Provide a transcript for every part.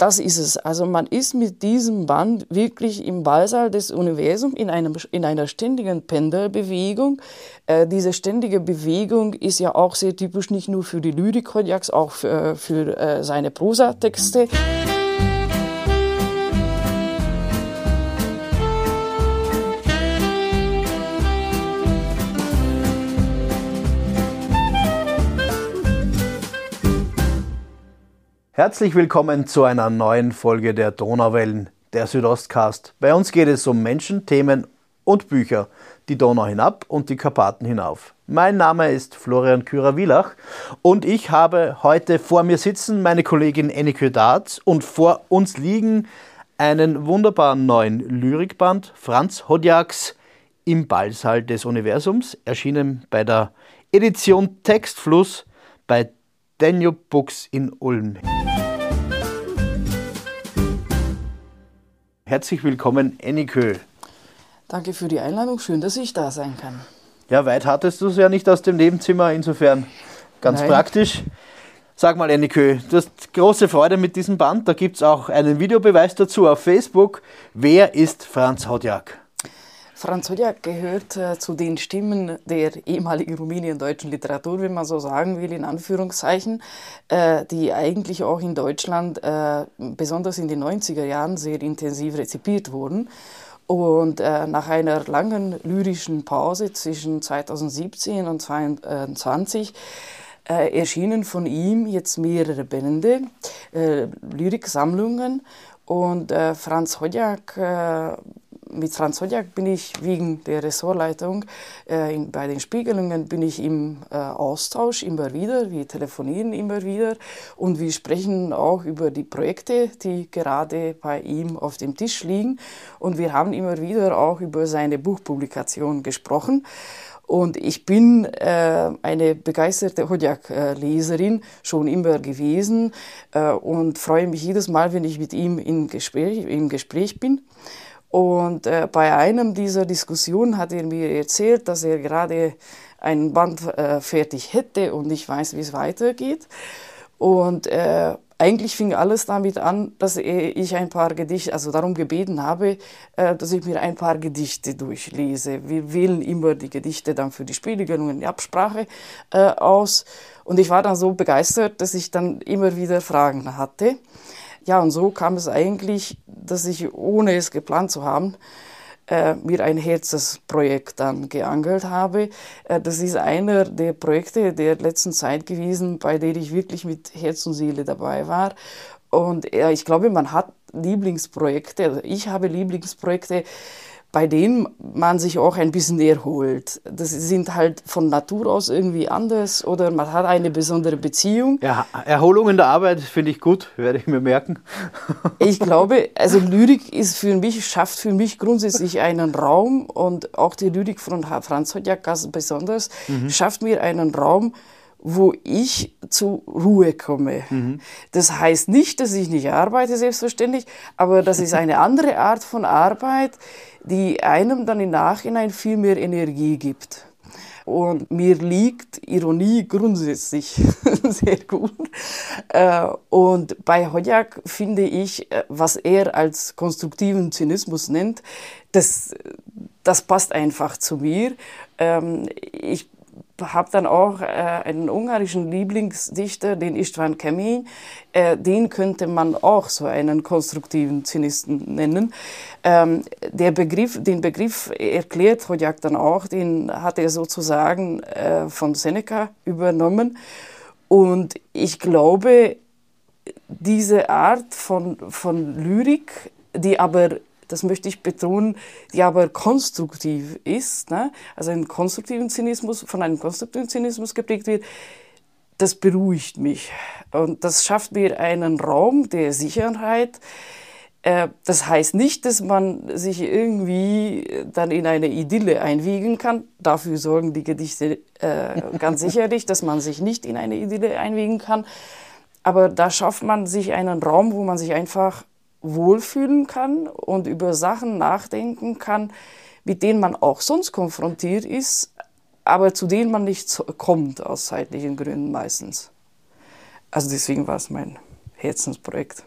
das ist es. Also man ist mit diesem Band wirklich im Ballsaal des Universums in, einem, in einer ständigen Pendelbewegung. Äh, diese ständige Bewegung ist ja auch sehr typisch nicht nur für die Lyrik Kodjaks, auch für, für äh, seine Prosatexte. Herzlich willkommen zu einer neuen Folge der Donauwellen, der Südostcast. Bei uns geht es um Menschen, Themen und Bücher, die Donau hinab und die Karpaten hinauf. Mein Name ist Florian Kürer-Wielach und ich habe heute vor mir sitzen meine Kollegin Ennike Darz und vor uns liegen einen wunderbaren neuen Lyrikband Franz Hodjaks im Ballsaal des Universums, erschienen bei der Edition Textfluss bei Danube Books in Ulm. Herzlich willkommen, Ennikö. Danke für die Einladung. Schön, dass ich da sein kann. Ja, weit hattest du es ja nicht aus dem Nebenzimmer, insofern ganz Nein. praktisch. Sag mal, Ennikö, du hast große Freude mit diesem Band. Da gibt es auch einen Videobeweis dazu auf Facebook. Wer ist Franz Hodjak? Franz Hodjak gehört äh, zu den Stimmen der ehemaligen rumänien-deutschen Literatur, wenn man so sagen will, in Anführungszeichen, äh, die eigentlich auch in Deutschland, äh, besonders in den 90er Jahren, sehr intensiv rezipiert wurden. Und äh, nach einer langen lyrischen Pause zwischen 2017 und 2022 äh, erschienen von ihm jetzt mehrere Bände, äh, Lyriksammlungen. Und Franz Hodjak mit Franz Hodjak bin ich wegen der Ressortleitung äh, in, bei den Spiegelungen bin ich im äh, Austausch immer wieder. Wir telefonieren immer wieder und wir sprechen auch über die Projekte, die gerade bei ihm auf dem Tisch liegen. Und wir haben immer wieder auch über seine Buchpublikation gesprochen. Und ich bin äh, eine begeisterte Hodjak-Leserin schon immer gewesen äh, und freue mich jedes Mal, wenn ich mit ihm in Gespräch, im Gespräch bin. Und äh, bei einem dieser Diskussionen hat er mir erzählt, dass er gerade ein Band äh, fertig hätte und nicht weiß, wie es weitergeht. Und äh, eigentlich fing alles damit an, dass ich ein paar Gedichte, also darum gebeten habe, äh, dass ich mir ein paar Gedichte durchlese. Wir wählen immer die Gedichte dann für die Spielgelungen in die Absprache äh, aus. Und ich war dann so begeistert, dass ich dann immer wieder Fragen hatte. Ja, und so kam es eigentlich, dass ich, ohne es geplant zu haben, äh, mir ein Herzensprojekt dann geangelt habe. Äh, das ist einer der Projekte der letzten Zeit gewesen, bei der ich wirklich mit Herz und Seele dabei war. Und äh, ich glaube, man hat Lieblingsprojekte, also ich habe Lieblingsprojekte, bei denen man sich auch ein bisschen erholt. Das sind halt von Natur aus irgendwie anders oder man hat eine besondere Beziehung. Ja, Erholung in der Arbeit finde ich gut, werde ich mir merken. ich glaube, also Lyrik ist für mich, schafft für mich grundsätzlich einen Raum und auch die Lyrik von Franz Hodjak ganz besonders, mhm. schafft mir einen Raum, wo ich zur Ruhe komme. Mhm. Das heißt nicht, dass ich nicht arbeite, selbstverständlich, aber das ist eine andere Art von Arbeit, die einem dann im Nachhinein viel mehr Energie gibt. Und mir liegt Ironie grundsätzlich sehr gut. Äh, und bei Hodjak finde ich, äh, was er als konstruktiven Zynismus nennt, das, das passt einfach zu mir. Ähm, ich habe dann auch äh, einen ungarischen Lieblingsdichter, den Istvan Kemény. Äh, den könnte man auch so einen konstruktiven Zynisten nennen. Ähm, der Begriff, den Begriff erklärt Hodjak dann auch, den hat er sozusagen äh, von Seneca übernommen. Und ich glaube, diese Art von, von Lyrik, die aber das möchte ich betonen, die aber konstruktiv ist, ne? also ein konstruktiven Zynismus, von einem konstruktiven Zynismus geprägt wird, das beruhigt mich. Und das schafft mir einen Raum der Sicherheit. Äh, das heißt nicht, dass man sich irgendwie dann in eine Idylle einwiegen kann. Dafür sorgen die Gedichte äh, ganz sicherlich, dass man sich nicht in eine Idylle einwiegen kann. Aber da schafft man sich einen Raum, wo man sich einfach wohlfühlen kann und über Sachen nachdenken kann, mit denen man auch sonst konfrontiert ist, aber zu denen man nicht kommt aus zeitlichen Gründen meistens. Also deswegen war es mein Herzensprojekt.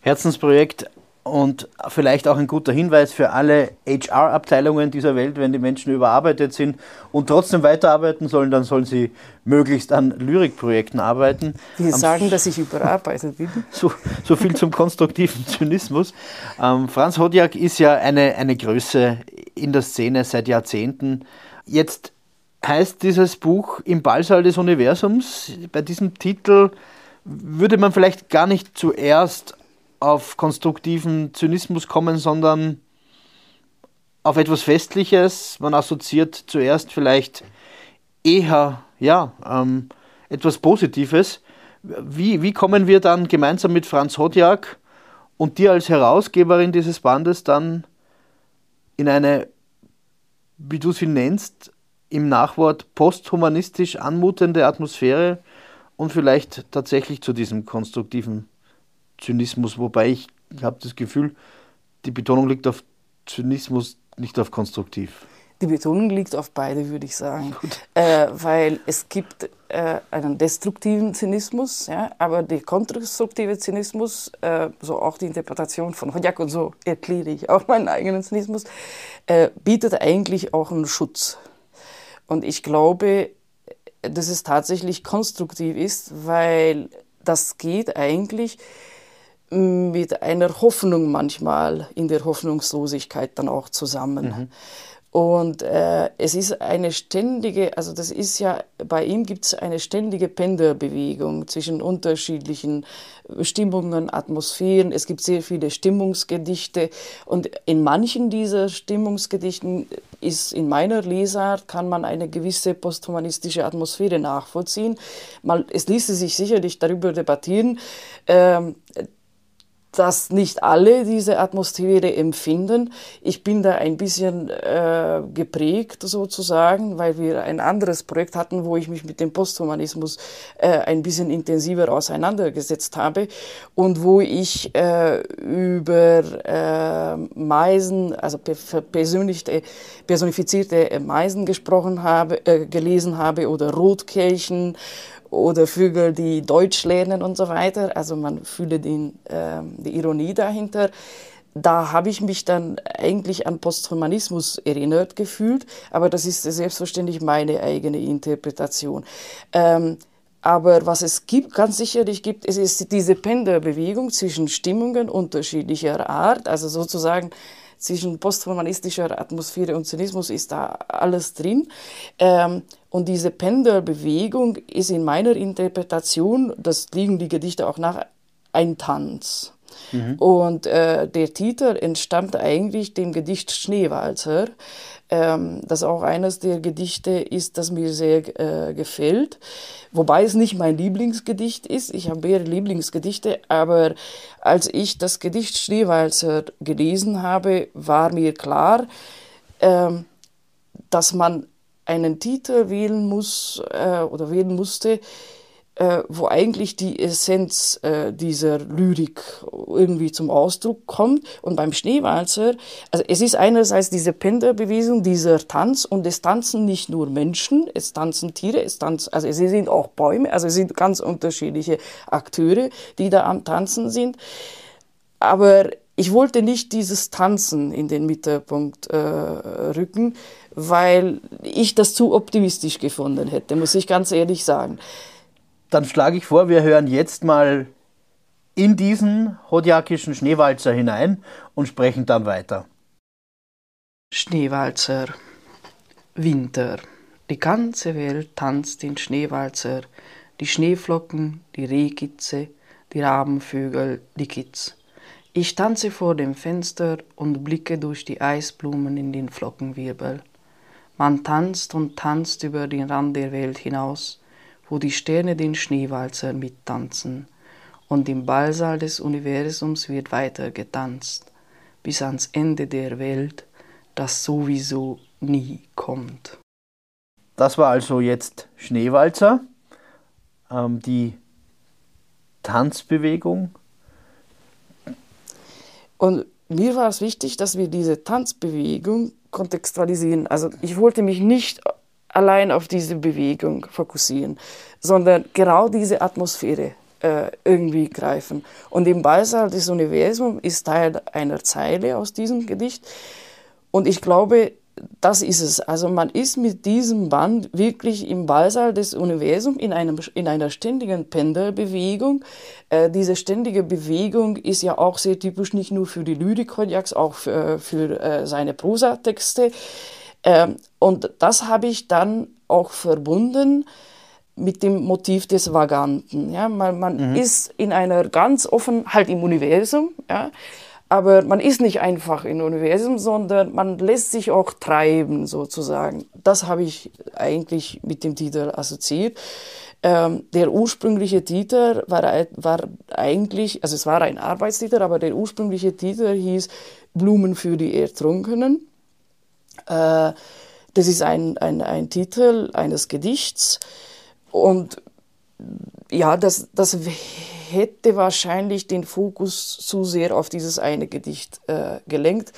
Herzensprojekt und vielleicht auch ein guter Hinweis für alle HR-Abteilungen dieser Welt, wenn die Menschen überarbeitet sind und trotzdem weiterarbeiten sollen, dann sollen sie möglichst an Lyrikprojekten arbeiten. Am sagen, dass ich überarbeitet bin. So, so viel zum konstruktiven Zynismus. Ähm, Franz Hodjak ist ja eine, eine Größe in der Szene seit Jahrzehnten. Jetzt heißt dieses Buch Im Ballsaal des Universums. Bei diesem Titel würde man vielleicht gar nicht zuerst auf konstruktiven Zynismus kommen, sondern auf etwas Festliches. Man assoziiert zuerst vielleicht eher ja, ähm, etwas Positives. Wie, wie kommen wir dann gemeinsam mit Franz Hodjak und dir als Herausgeberin dieses Bandes dann in eine, wie du sie nennst, im Nachwort posthumanistisch anmutende Atmosphäre und vielleicht tatsächlich zu diesem konstruktiven Zynismus, wobei ich habe das Gefühl, die Betonung liegt auf Zynismus, nicht auf konstruktiv. Die Betonung liegt auf beide, würde ich sagen. Äh, weil es gibt äh, einen destruktiven Zynismus, ja, aber der konstruktive Zynismus, äh, so auch die Interpretation von Hodjak und so erkläre ich auch meinen eigenen Zynismus, äh, bietet eigentlich auch einen Schutz. Und ich glaube, dass es tatsächlich konstruktiv ist, weil das geht eigentlich mit einer Hoffnung manchmal in der Hoffnungslosigkeit dann auch zusammen. Mhm. Und äh, es ist eine ständige, also das ist ja, bei ihm gibt es eine ständige Pendelbewegung zwischen unterschiedlichen Stimmungen, Atmosphären. Es gibt sehr viele Stimmungsgedichte und in manchen dieser Stimmungsgedichten ist in meiner Lesart, kann man eine gewisse posthumanistische Atmosphäre nachvollziehen. Mal, es ließe sich sicherlich darüber debattieren, ähm, dass nicht alle diese Atmosphäre empfinden. Ich bin da ein bisschen äh, geprägt sozusagen, weil wir ein anderes Projekt hatten, wo ich mich mit dem Posthumanismus äh, ein bisschen intensiver auseinandergesetzt habe und wo ich äh, über äh, Meisen, also personifizierte Meisen gesprochen habe, äh, gelesen habe oder Rotkelchen oder Vögel, die Deutsch lernen und so weiter. Also man fühle den, äh, die Ironie dahinter. Da habe ich mich dann eigentlich an Posthumanismus erinnert gefühlt, aber das ist selbstverständlich meine eigene Interpretation. Ähm, aber was es gibt, ganz sicherlich gibt, es ist diese Pendelbewegung zwischen Stimmungen unterschiedlicher Art, also sozusagen zwischen posthumanistischer Atmosphäre und Zynismus ist da alles drin. Ähm, und diese Pendelbewegung ist in meiner Interpretation, das liegen die Gedichte auch nach, ein Tanz. Mhm. Und äh, der Titel entstammt eigentlich dem Gedicht Schneewalzer, ähm, das auch eines der Gedichte ist, das mir sehr äh, gefällt. Wobei es nicht mein Lieblingsgedicht ist. Ich habe mehrere Lieblingsgedichte, aber als ich das Gedicht Schneewalzer gelesen habe, war mir klar, ähm, dass man einen Titel wählen muss äh, oder wählen musste, äh, wo eigentlich die Essenz äh, dieser Lyrik irgendwie zum Ausdruck kommt. Und beim Schneewalzer, also es ist einerseits diese Pendelbewegung, dieser Tanz, und es tanzen nicht nur Menschen, es tanzen Tiere, es tanzen, also es sind auch Bäume, also es sind ganz unterschiedliche Akteure, die da am Tanzen sind. Aber ich wollte nicht dieses Tanzen in den Mittelpunkt äh, rücken, weil ich das zu optimistisch gefunden hätte, muss ich ganz ehrlich sagen. Dann schlage ich vor, wir hören jetzt mal in diesen hodjakischen Schneewalzer hinein und sprechen dann weiter. Schneewalzer, Winter. Die ganze Welt tanzt den Schneewalzer, die Schneeflocken, die Rehkitze, die Rabenvögel, die Kitz. Ich tanze vor dem Fenster und blicke durch die Eisblumen in den Flockenwirbel. Man tanzt und tanzt über den Rand der Welt hinaus, wo die Sterne den Schneewalzer mittanzen, und im Ballsaal des Universums wird weiter getanzt, bis ans Ende der Welt, das sowieso nie kommt. Das war also jetzt Schneewalzer, ähm, die Tanzbewegung. Und mir war es wichtig, dass wir diese Tanzbewegung kontextualisieren. Also ich wollte mich nicht allein auf diese Bewegung fokussieren, sondern genau diese Atmosphäre äh, irgendwie greifen. Und im Ballsaal des Universums ist Teil einer Zeile aus diesem Gedicht. Und ich glaube, das ist es. Also man ist mit diesem Band wirklich im Ballsaal des Universums in, einem, in einer ständigen Pendelbewegung. Äh, diese ständige Bewegung ist ja auch sehr typisch nicht nur für die Lyrik Kodjaks, auch für, für äh, seine Prosatexte. Ähm, und das habe ich dann auch verbunden mit dem Motiv des Vaganten. Ja, man, man mhm. ist in einer ganz offen, halt im Universum, ja, aber man ist nicht einfach im Universum, sondern man lässt sich auch treiben, sozusagen. Das habe ich eigentlich mit dem Titel assoziiert. Ähm, der ursprüngliche Titel war, war eigentlich, also es war ein Arbeitstitel, aber der ursprüngliche Titel hieß Blumen für die Ertrunkenen. Äh, das ist ein, ein, ein Titel eines Gedichts. Und ja, das, das hätte wahrscheinlich den Fokus zu sehr auf dieses eine Gedicht äh, gelenkt.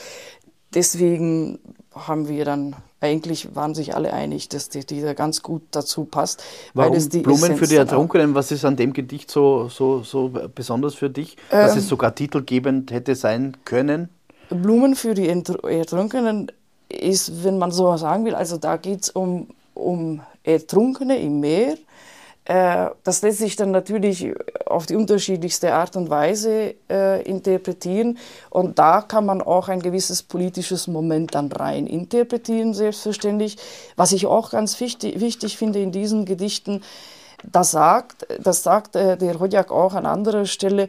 Deswegen haben wir dann, eigentlich waren sich alle einig, dass der Titel ganz gut dazu passt. Warum weil es die Blumen Essenz für die Ertrunkenen, was ist an dem Gedicht so, so, so besonders für dich, dass ähm, es sogar titelgebend hätte sein können? Blumen für die Ertrunkenen ist, wenn man so sagen will, also da geht es um, um Ertrunkene im Meer. Äh, das lässt sich dann natürlich auf die unterschiedlichste Art und Weise äh, interpretieren. Und da kann man auch ein gewisses politisches Moment dann rein interpretieren, selbstverständlich. Was ich auch ganz wichtig, wichtig finde in diesen Gedichten, das sagt, das sagt äh, der Hodjak auch an anderer Stelle,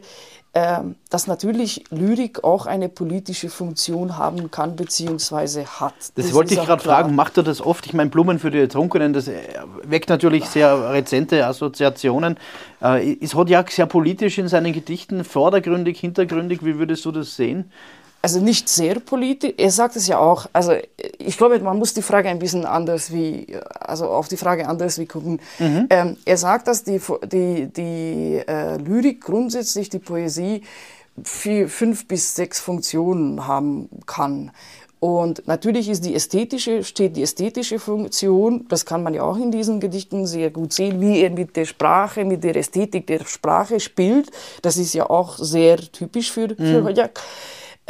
dass natürlich Lyrik auch eine politische Funktion haben kann bzw. hat. Das, das wollte ich gerade fragen, macht er das oft? Ich meine, Blumen für die Ertrunkenen, das äh, weckt natürlich sehr rezente Assoziationen. Äh, ist Hodjak sehr politisch in seinen Gedichten, vordergründig, hintergründig? Wie würdest du das sehen? Also nicht sehr politisch. Er sagt es ja auch. Also ich glaube, man muss die Frage ein bisschen anders wie, also auf die Frage anders wie gucken. Mhm. Ähm, er sagt, dass die, die, die äh, Lyrik grundsätzlich, die Poesie, vier, fünf bis sechs Funktionen haben kann. Und natürlich ist die ästhetische, steht die ästhetische Funktion, das kann man ja auch in diesen Gedichten sehr gut sehen, wie er mit der Sprache, mit der Ästhetik der Sprache spielt. Das ist ja auch sehr typisch für, für mhm.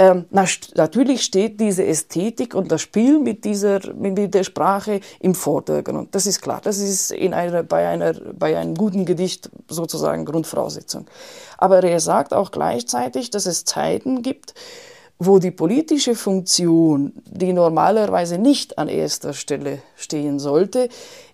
Ähm, na, natürlich steht diese Ästhetik und das Spiel mit, dieser, mit der Sprache im Vordergrund. Das ist klar. Das ist in einer, bei, einer, bei einem guten Gedicht sozusagen Grundvoraussetzung. Aber er sagt auch gleichzeitig, dass es Zeiten gibt, wo die politische Funktion, die normalerweise nicht an erster Stelle stehen sollte,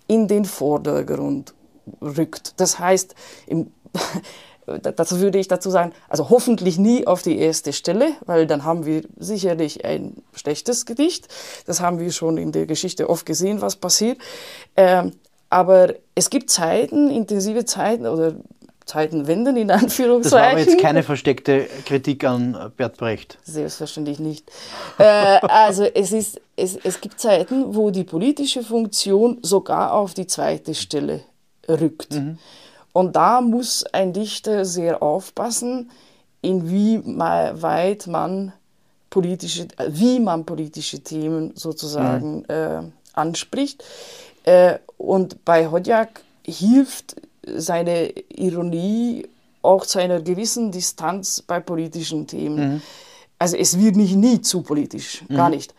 in den Vordergrund rückt. Das heißt, im dazu würde ich dazu sagen, also hoffentlich nie auf die erste Stelle, weil dann haben wir sicherlich ein schlechtes Gedicht. Das haben wir schon in der Geschichte oft gesehen, was passiert. Ähm, aber es gibt Zeiten, intensive Zeiten oder Zeitenwenden in Anführungszeichen. Das war jetzt keine versteckte Kritik an Bert Brecht. Selbstverständlich nicht. äh, also es, ist, es, es gibt Zeiten, wo die politische Funktion sogar auf die zweite Stelle rückt. Mhm. Und da muss ein Dichter sehr aufpassen, inwieweit man politische, wie man politische Themen sozusagen mhm. äh, anspricht. Äh, und bei Hodjak hilft seine Ironie auch zu einer gewissen Distanz bei politischen Themen. Mhm. Also es wird nicht nie zu politisch, mhm. gar nicht.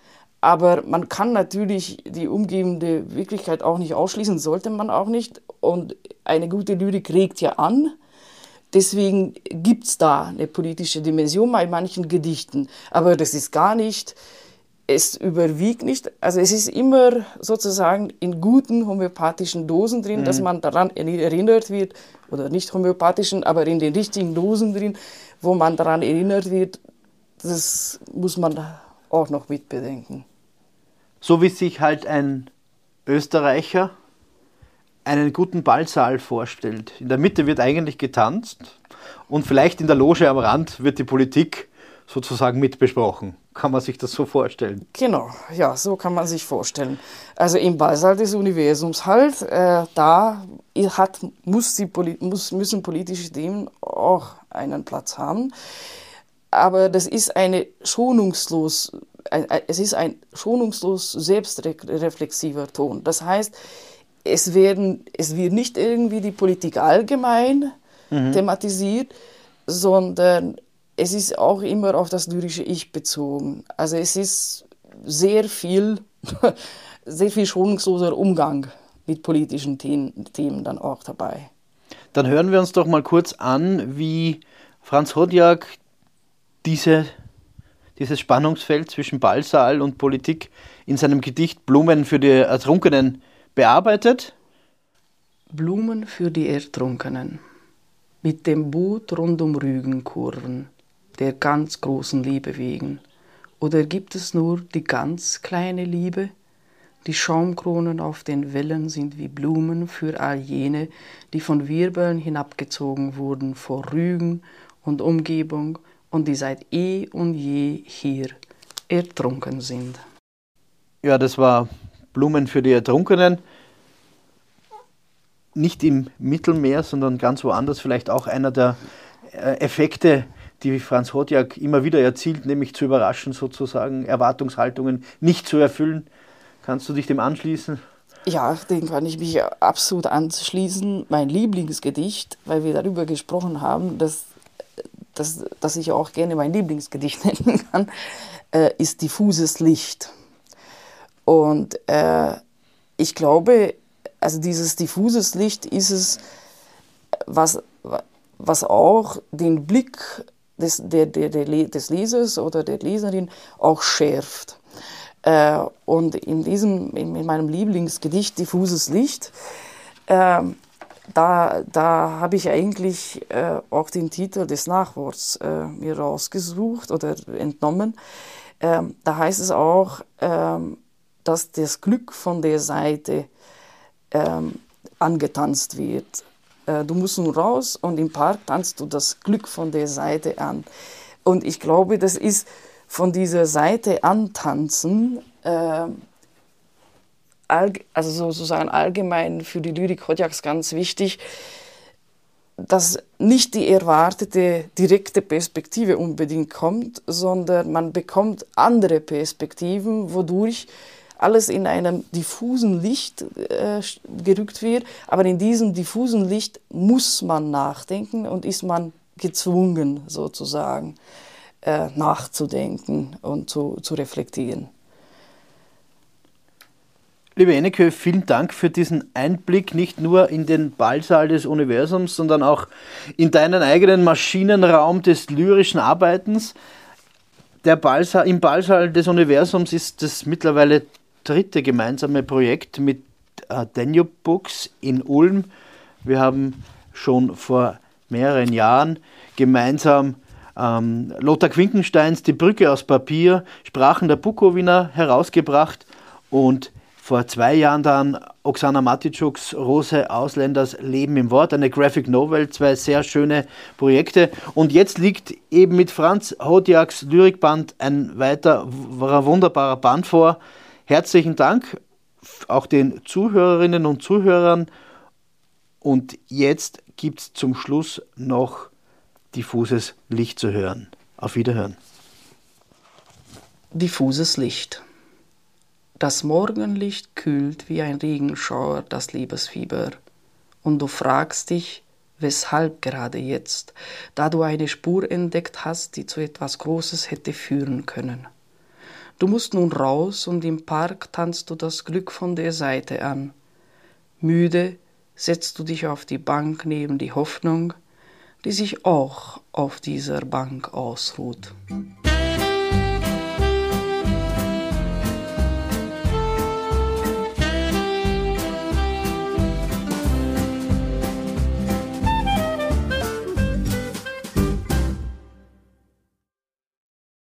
Aber man kann natürlich die umgebende Wirklichkeit auch nicht ausschließen, sollte man auch nicht. Und eine gute Lyrik regt ja an. Deswegen gibt es da eine politische Dimension bei manchen Gedichten. Aber das ist gar nicht, es überwiegt nicht. Also es ist immer sozusagen in guten homöopathischen Dosen drin, mhm. dass man daran erinnert wird, oder nicht homöopathischen, aber in den richtigen Dosen drin, wo man daran erinnert wird. Das muss man auch noch mitbedenken so wie sich halt ein Österreicher einen guten Ballsaal vorstellt. In der Mitte wird eigentlich getanzt und vielleicht in der Loge am Rand wird die Politik sozusagen mitbesprochen. Kann man sich das so vorstellen? Genau, ja, so kann man sich vorstellen. Also im Ballsaal des Universums halt, äh, da hat, muss die, muss, müssen politische Themen auch einen Platz haben. Aber das ist eine schonungslos es ist ein schonungslos selbstreflexiver Ton. Das heißt, es, werden, es wird nicht irgendwie die Politik allgemein mhm. thematisiert, sondern es ist auch immer auf das lyrische Ich bezogen. Also es ist sehr viel, sehr viel schonungsloser Umgang mit politischen Themen dann auch dabei. Dann hören wir uns doch mal kurz an, wie Franz Hodjak diese, dieses Spannungsfeld zwischen Ballsaal und Politik in seinem Gedicht Blumen für die Ertrunkenen bearbeitet. Blumen für die Ertrunkenen. Mit dem Boot rund um Rügenkurven, der ganz großen Liebe wegen. Oder gibt es nur die ganz kleine Liebe? Die Schaumkronen auf den Wellen sind wie Blumen für all jene, die von Wirbeln hinabgezogen wurden vor Rügen und Umgebung und die seit eh und je hier ertrunken sind. Ja, das war Blumen für die Ertrunkenen. Nicht im Mittelmeer, sondern ganz woanders. Vielleicht auch einer der äh, Effekte, die Franz Hodjak immer wieder erzielt, nämlich zu überraschen, sozusagen Erwartungshaltungen nicht zu erfüllen. Kannst du dich dem anschließen? Ja, dem kann ich mich absolut anschließen. Mein Lieblingsgedicht, weil wir darüber gesprochen haben, dass, dass, dass ich auch gerne mein Lieblingsgedicht nennen kann, äh, ist diffuses Licht. Und äh, ich glaube, also dieses diffuses Licht ist es, was, was auch den Blick des, der, der, der, des Lesers oder der Leserin auch schärft. Äh, und in diesem, in meinem Lieblingsgedicht Diffuses Licht, äh, da, da habe ich eigentlich äh, auch den Titel des Nachworts äh, mir rausgesucht oder entnommen. Ähm, da heißt es auch, ähm, dass das Glück von der Seite ähm, angetanzt wird. Äh, du musst nun raus und im Park tanzt du das Glück von der Seite an. Und ich glaube, das ist von dieser Seite antanzen, also sozusagen allgemein für die Lyrik Hodjaks ganz wichtig, dass nicht die erwartete direkte Perspektive unbedingt kommt, sondern man bekommt andere Perspektiven, wodurch alles in einem diffusen Licht äh, gerückt wird. Aber in diesem diffusen Licht muss man nachdenken und ist man gezwungen sozusagen äh, nachzudenken und zu, zu reflektieren. Liebe Enneke, vielen Dank für diesen Einblick nicht nur in den Ballsaal des Universums, sondern auch in deinen eigenen Maschinenraum des lyrischen Arbeitens. Der Ballsaal, Im Ballsaal des Universums ist das mittlerweile dritte gemeinsame Projekt mit äh, Danube Books in Ulm. Wir haben schon vor mehreren Jahren gemeinsam ähm, Lothar Quinkensteins Die Brücke aus Papier, Sprachen der Bukowina herausgebracht und vor zwei Jahren dann Oksana Matitschuks Rose Ausländers Leben im Wort, eine Graphic Novel, zwei sehr schöne Projekte. Und jetzt liegt eben mit Franz Hodjaks Lyrikband ein weiter wunderbarer Band vor. Herzlichen Dank auch den Zuhörerinnen und Zuhörern. Und jetzt gibt es zum Schluss noch diffuses Licht zu hören. Auf Wiederhören. Diffuses Licht. Das Morgenlicht kühlt wie ein Regenschauer das Liebesfieber, und du fragst dich, weshalb gerade jetzt, da du eine Spur entdeckt hast, die zu etwas Großes hätte führen können. Du musst nun raus und im Park tanzt du das Glück von der Seite an. Müde setzt du dich auf die Bank neben die Hoffnung, die sich auch auf dieser Bank ausruht.